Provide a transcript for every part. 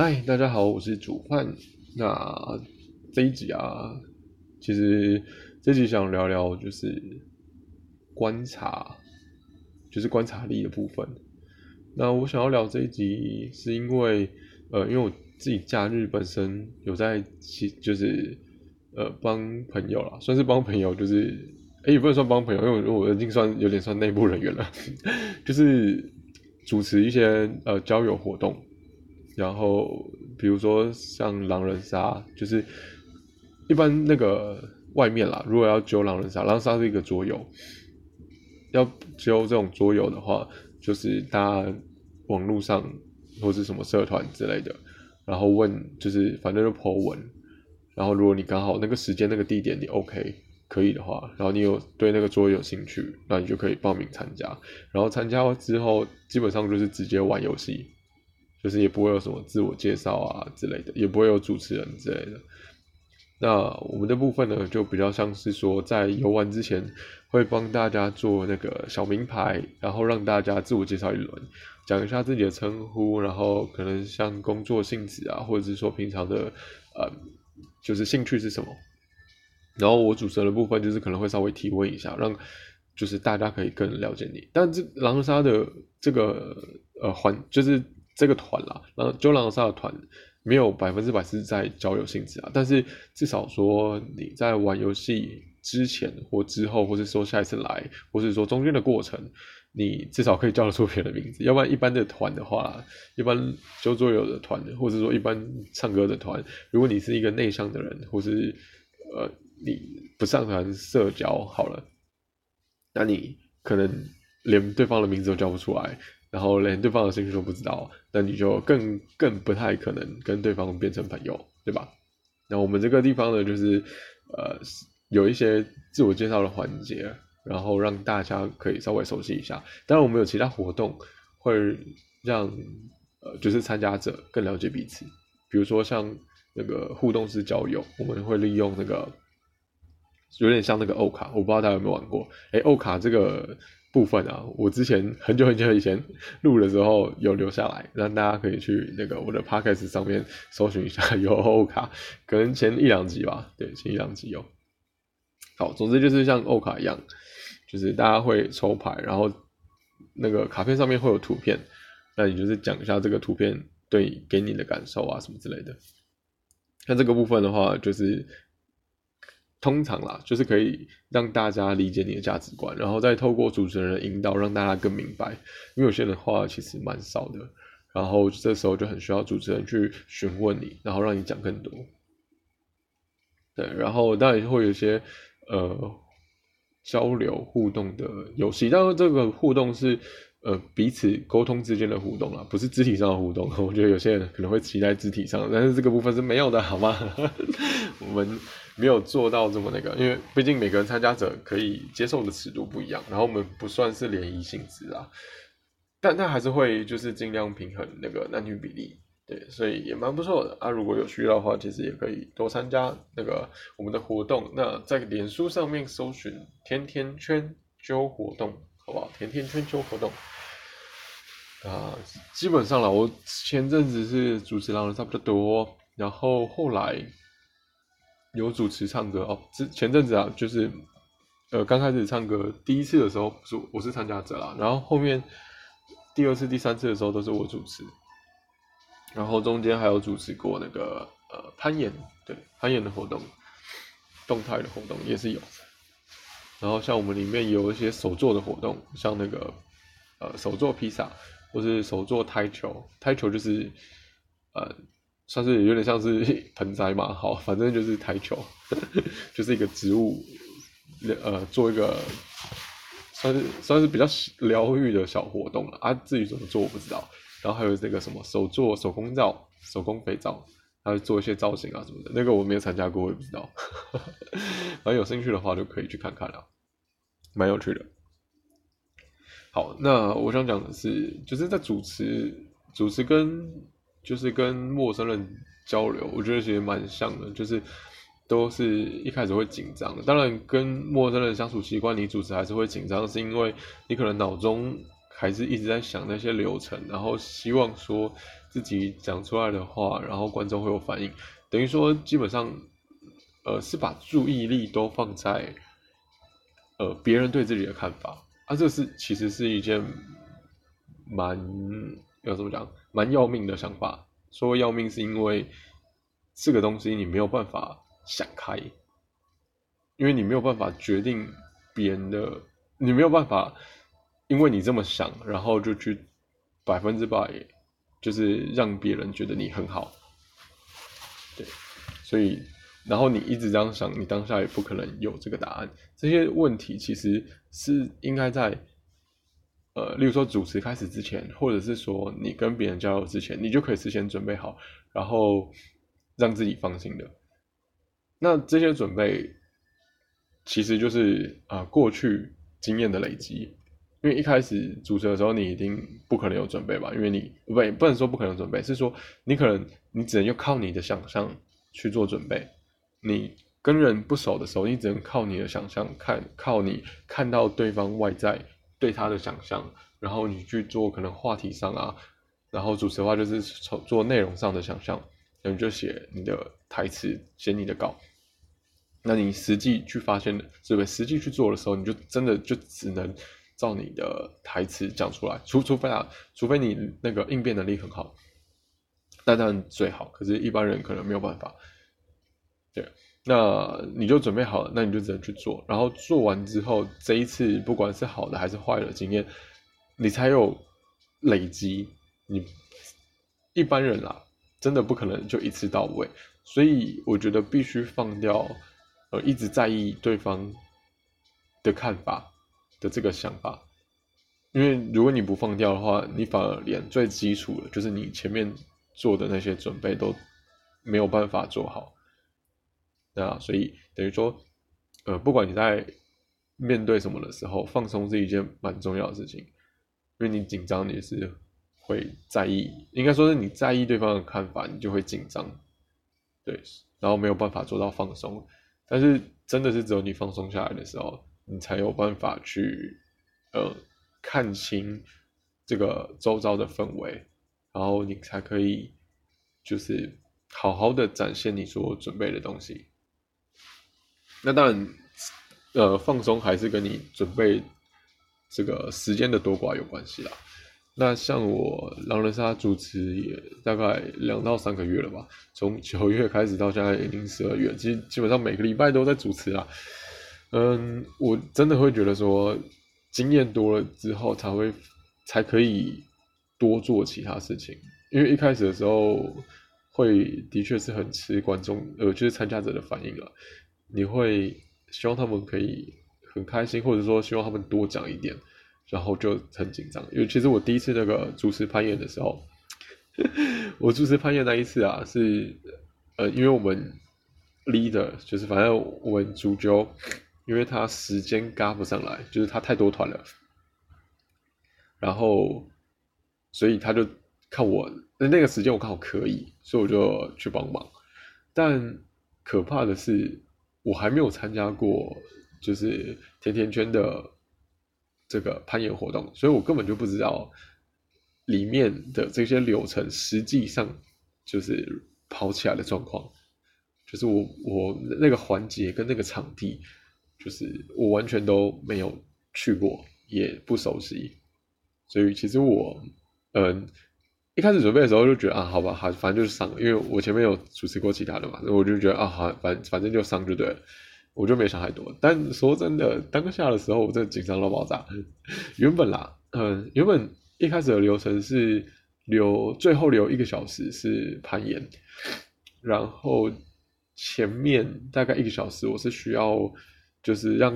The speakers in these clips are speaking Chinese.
嗨，大家好，我是主焕。那这一集啊，其实这一集想聊聊就是观察，就是观察力的部分。那我想要聊这一集，是因为呃，因为我自己假日本身有在其就是呃帮朋友啦，算是帮朋友，就是哎也不能算帮朋友，因为我我已经算有点算内部人员了，就是主持一些呃交友活动。然后，比如说像狼人杀，就是一般那个外面啦，如果要揪狼人杀，狼人杀是一个桌游，要揪这种桌游的话，就是大家网络上或是什么社团之类的，然后问，就是反正就 po 文，然后如果你刚好那个时间那个地点你 OK 可以的话，然后你有对那个桌游有兴趣，那你就可以报名参加，然后参加之后基本上就是直接玩游戏。就是也不会有什么自我介绍啊之类的，也不会有主持人之类的。那我们的部分呢，就比较像是说，在游玩之前会帮大家做那个小名牌，然后让大家自我介绍一轮，讲一下自己的称呼，然后可能像工作性质啊，或者是说平常的呃，就是兴趣是什么。然后我主持人的部分就是可能会稍微提问一下，让就是大家可以更了解你。但这狼人杀的这个呃环就是。这个团啦，然后就狼杀的团没有百分之百是在交友性质啊，但是至少说你在玩游戏之前或之后，或是说下一次来，或是说中间的过程，你至少可以叫得出别人的名字。要不然一般的团的话，一般就桌游的团，或者说一般唱歌的团，如果你是一个内向的人，或是呃你不擅长社交，好了，那你可能连对方的名字都叫不出来。然后连对方的兴趣都不知道，那你就更更不太可能跟对方变成朋友，对吧？那我们这个地方呢，就是呃有一些自我介绍的环节，然后让大家可以稍微熟悉一下。当然，我们有其他活动会让呃就是参加者更了解彼此，比如说像那个互动式交友，我们会利用那个有点像那个欧卡，我不知道大家有没有玩过？哎，欧卡这个。部分啊，我之前很久很久以前录的时候有留下来，让大家可以去那个我的 podcast 上面搜寻一下有欧卡，可能前一两集吧，对，前一两集有。好，总之就是像欧卡一样，就是大家会抽牌，然后那个卡片上面会有图片，那你就是讲一下这个图片对给你的感受啊什么之类的。那这个部分的话，就是。通常啦，就是可以让大家理解你的价值观，然后再透过主持人的引导，让大家更明白。因为有些人话其实蛮少的，然后这时候就很需要主持人去询问你，然后让你讲更多。对，然后当然会有一些呃交流互动的游戏，但是这个互动是呃彼此沟通之间的互动啊，不是肢体上的互动。我觉得有些人可能会期待肢体上，但是这个部分是没有的，好吗？我们。没有做到这么那个，因为毕竟每个人参加者可以接受的尺度不一样，然后我们不算是联谊性质啊，但但还是会就是尽量平衡那个男女比例，对，所以也蛮不错的啊。如果有需要的话，其实也可以多参加那个我们的活动。那在脸书上面搜寻“甜甜圈揪活动”，好不好？甜甜圈揪活动啊，基本上了，我前阵子是主持狼人差不多多，然后后来。有主持唱歌哦，之前阵子啊，就是呃刚开始唱歌第一次的时候是我是参加者啦，然后后面第二次、第三次的时候都是我主持，然后中间还有主持过那个呃攀岩，对攀岩的活动，动态的活动也是有，然后像我们里面有一些手做的活动，像那个呃手做披萨或是手做台球，台球就是呃。算是有点像是 盆栽嘛，好，反正就是台球，就是一个植物，呃，做一个算是算是比较疗愈的小活动了啊。至于怎么做我不知道。然后还有这个什么手做手工皂、手工肥皂，还有做一些造型啊什么的，那个我没有参加过，我也不知道。反正有兴趣的话就可以去看看了，蛮有趣的。好，那我想讲的是，就是在主持主持跟。就是跟陌生人交流，我觉得其实蛮像的，就是都是一开始会紧张的。当然，跟陌生人相处习惯，你主持还是会紧张，是因为你可能脑中还是一直在想那些流程，然后希望说自己讲出来的话，然后观众会有反应，等于说基本上，呃，是把注意力都放在，呃，别人对自己的看法，啊，这是其实是一件蛮要怎么讲，蛮要命的想法。说要命是因为这个东西你没有办法想开，因为你没有办法决定别人的，你没有办法。因为你这么想，然后就去百分之百，就是让别人觉得你很好，对，所以然后你一直这样想，你当下也不可能有这个答案。这些问题其实是应该在，呃，例如说主持开始之前，或者是说你跟别人交流之前，你就可以事先准备好，然后让自己放心的。那这些准备其实就是啊过去经验的累积。因为一开始主持的时候，你一定不可能有准备吧？因为你不不能说不可能准备，是说你可能你只能就靠你的想象去做准备。你跟人不熟的时候，你只能靠你的想象，看靠你看到对方外在对他的想象，然后你去做可能话题上啊，然后主持的话就是做做内容上的想象，然后你就写你的台词，写你的稿。那你实际去发现的，对不是？实际去做的时候，你就真的就只能。照你的台词讲出来，除除非啊，除非你那个应变能力很好，那当然最好。可是，一般人可能没有办法。对，那你就准备好了，那你就只能去做。然后做完之后，这一次不管是好的还是坏的经验，你才有累积。你一般人啊，真的不可能就一次到位。所以，我觉得必须放掉，呃，一直在意对方的看法。的这个想法，因为如果你不放掉的话，你反而连最基础的，就是你前面做的那些准备都没有办法做好。啊所以等于说，呃，不管你在面对什么的时候，放松是一件蛮重要的事情，因为你紧张你是会在意，应该说是你在意对方的看法，你就会紧张，对，然后没有办法做到放松。但是真的是只有你放松下来的时候。你才有办法去，呃，看清这个周遭的氛围，然后你才可以，就是好好的展现你所准备的东西。那当然，呃，放松还是跟你准备这个时间的多寡有关系啦。那像我狼人杀主持也大概两到三个月了吧，从九月开始到现在已经十二月，其实基本上每个礼拜都在主持啦。嗯，我真的会觉得说，经验多了之后才会才可以多做其他事情。因为一开始的时候，会的确是很吃观众呃，就是参加者的反应了。你会希望他们可以很开心，或者说希望他们多讲一点，然后就很紧张。因为其实我第一次那个主持攀岩的时候，我主持攀岩那一次啊，是呃，因为我们 leader 就是反正我们主角。因为他时间嘎不上来，就是他太多团了，然后，所以他就看我那个时间我刚好可以，所以我就去帮忙。但可怕的是，我还没有参加过就是甜甜圈的这个攀岩活动，所以我根本就不知道里面的这些流程实际上就是跑起来的状况，就是我我那个环节跟那个场地。就是我完全都没有去过，也不熟悉，所以其实我，嗯，一开始准备的时候就觉得啊，好吧，好，反正就是上，因为我前面有主持过其他的嘛，我就觉得啊，好，反反正就上就对了，我就没想太多。但说真的，当下的时候我真的紧张到爆炸。原本啦，嗯，原本一开始的流程是留最后留一个小时是攀岩，然后前面大概一个小时我是需要。就是让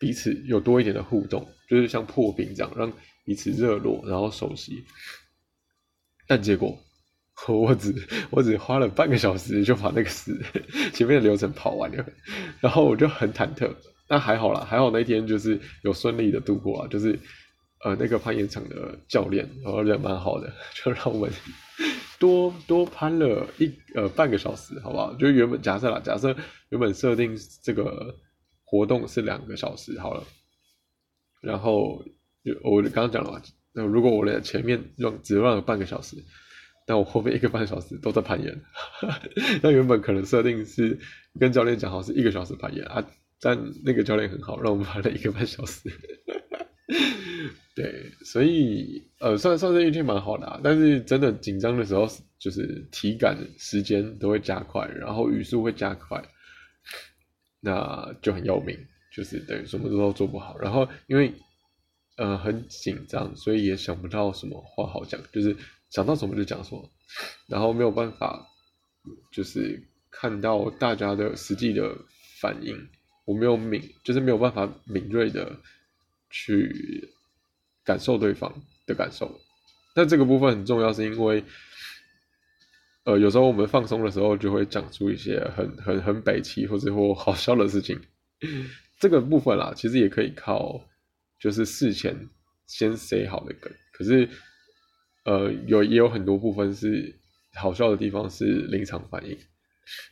彼此有多一点的互动，就是像破冰这样，让彼此热络，然后熟悉。但结果 我只我只花了半个小时就把那个事 前面的流程跑完了，然后我就很忐忑。但还好啦，还好那天就是有顺利的度过啊。就是呃那个攀岩场的教练，然后人蛮好的，就让我们多多攀了一呃半个小时，好不好？就原本假设啦，假设原本设定这个。活动是两个小时好了，然后就我刚刚讲了嘛，那如果我的前面用只用了半个小时，但我后面一个半小时都在攀岩，那原本可能设定是跟教练讲好是一个小时攀岩啊，但那个教练很好，让我们攀了一个半小时。对，所以呃，算算是运气蛮好的，啊但是真的紧张的时候，就是体感时间都会加快，然后语速会加快，那就很要命，就是等于什么都做不好。然后因为呃很紧张，所以也想不到什么话好讲，就是想到什么就讲什么，然后没有办法，就是看到大家的实际的反应，我没有敏，就是没有办法敏锐的去。感受对方的感受，但这个部分很重要，是因为，呃，有时候我们放松的时候，就会讲出一些很很很北气或者或好笑的事情。这个部分啦，其实也可以靠，就是事前先写好的梗。可是，呃，有也有很多部分是好笑的地方是临场反应，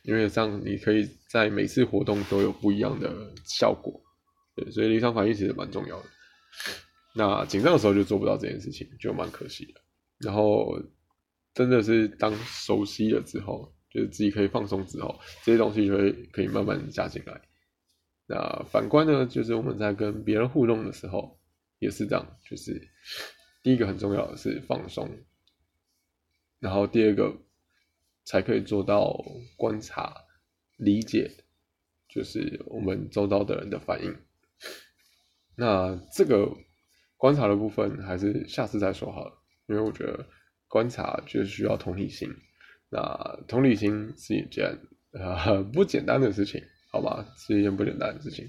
因为这样你可以在每次活动都有不一样的效果。对，所以临场反应其实蛮重要的。那紧张的时候就做不到这件事情，就蛮可惜的。然后真的是当熟悉了之后，就是自己可以放松之后，这些东西就会可以慢慢加进来。那反观呢，就是我们在跟别人互动的时候也是这样，就是第一个很重要的是放松，然后第二个才可以做到观察、理解，就是我们周遭的人的反应。那这个。观察的部分还是下次再说好了，因为我觉得观察就是需要同理心。那同理心是一件呃不简单的事情，好吧，是一件不简单的事情。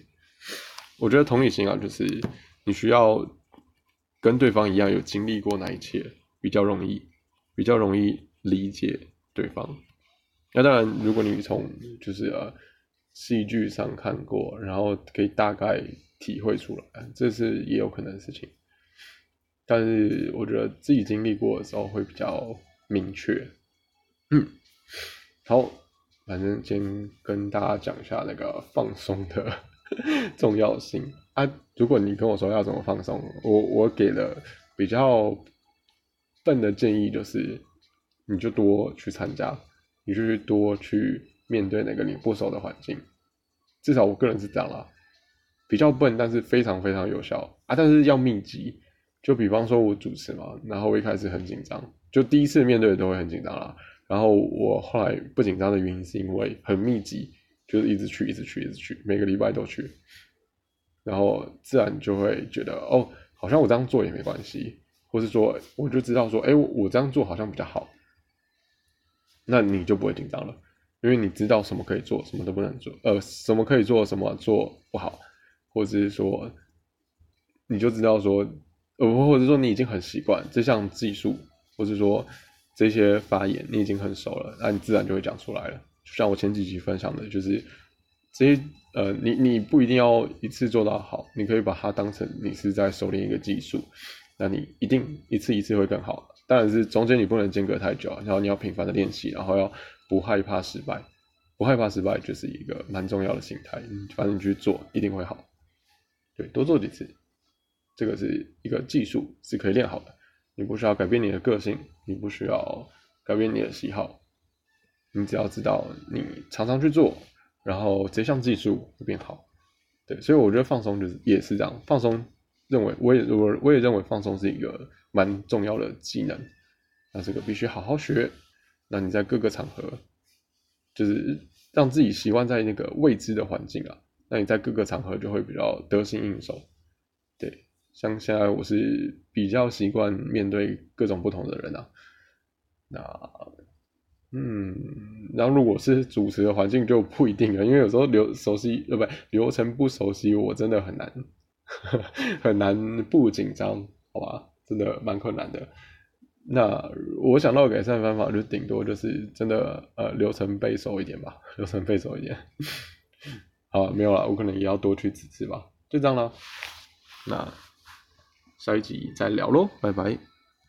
我觉得同理心啊，就是你需要跟对方一样有经历过那一切，比较容易，比较容易理解对方。那当然，如果你从就是呃戏剧上看过，然后可以大概体会出来，这是也有可能的事情。但是我觉得自己经历过的时候会比较明确。嗯，好，反正先跟大家讲一下那个放松的 重要性啊。如果你跟我说要怎么放松，我我给了比较笨的建议，就是你就多去参加，你就去多去面对那个你不熟的环境。至少我个人是这样啦，比较笨，但是非常非常有效啊。但是要密集。就比方说，我主持嘛，然后我一开始很紧张，就第一次面对都会很紧张啦。然后我后来不紧张的原因是因为很密集，就是一直去，一直去，一直去，每个礼拜都去，然后自然就会觉得哦，好像我这样做也没关系，或是说我就知道说，哎，我这样做好像比较好，那你就不会紧张了，因为你知道什么可以做，什么都不能做，呃，什么可以做，什么做不好，或者是说，你就知道说。呃，或者说你已经很习惯这项技术，或者说这些发言你已经很熟了，那你自然就会讲出来了。就像我前几集分享的，就是这些呃，你你不一定要一次做到好，你可以把它当成你是在熟练一个技术，那你一定一次一次会更好。当然是中间你不能间隔太久，然后你要频繁的练习，然后要不害怕失败，不害怕失败就是一个蛮重要的心态。反正你去做一定会好，对，多做几次。这个是一个技术，是可以练好的。你不需要改变你的个性，你不需要改变你的喜好，你只要知道你常常去做，然后这项技术会变好。对，所以我觉得放松就是也是这样。放松，认为我也我我也认为放松是一个蛮重要的技能。那这个必须好好学。那你在各个场合，就是让自己习惯在那个未知的环境啊，那你在各个场合就会比较得心应手。对。像现在我是比较习惯面对各种不同的人啊，那嗯，然后如果是主持的环境就不一定了，因为有时候流熟悉呃不流程不熟悉，我真的很难 很难不紧张，好吧，真的蛮困难的。那我想到改善方法就顶多就是真的呃流程背熟一点吧，流程背熟一点。好，没有了，我可能也要多去几次吧，就这样了。那。下一集再聊喽，拜拜。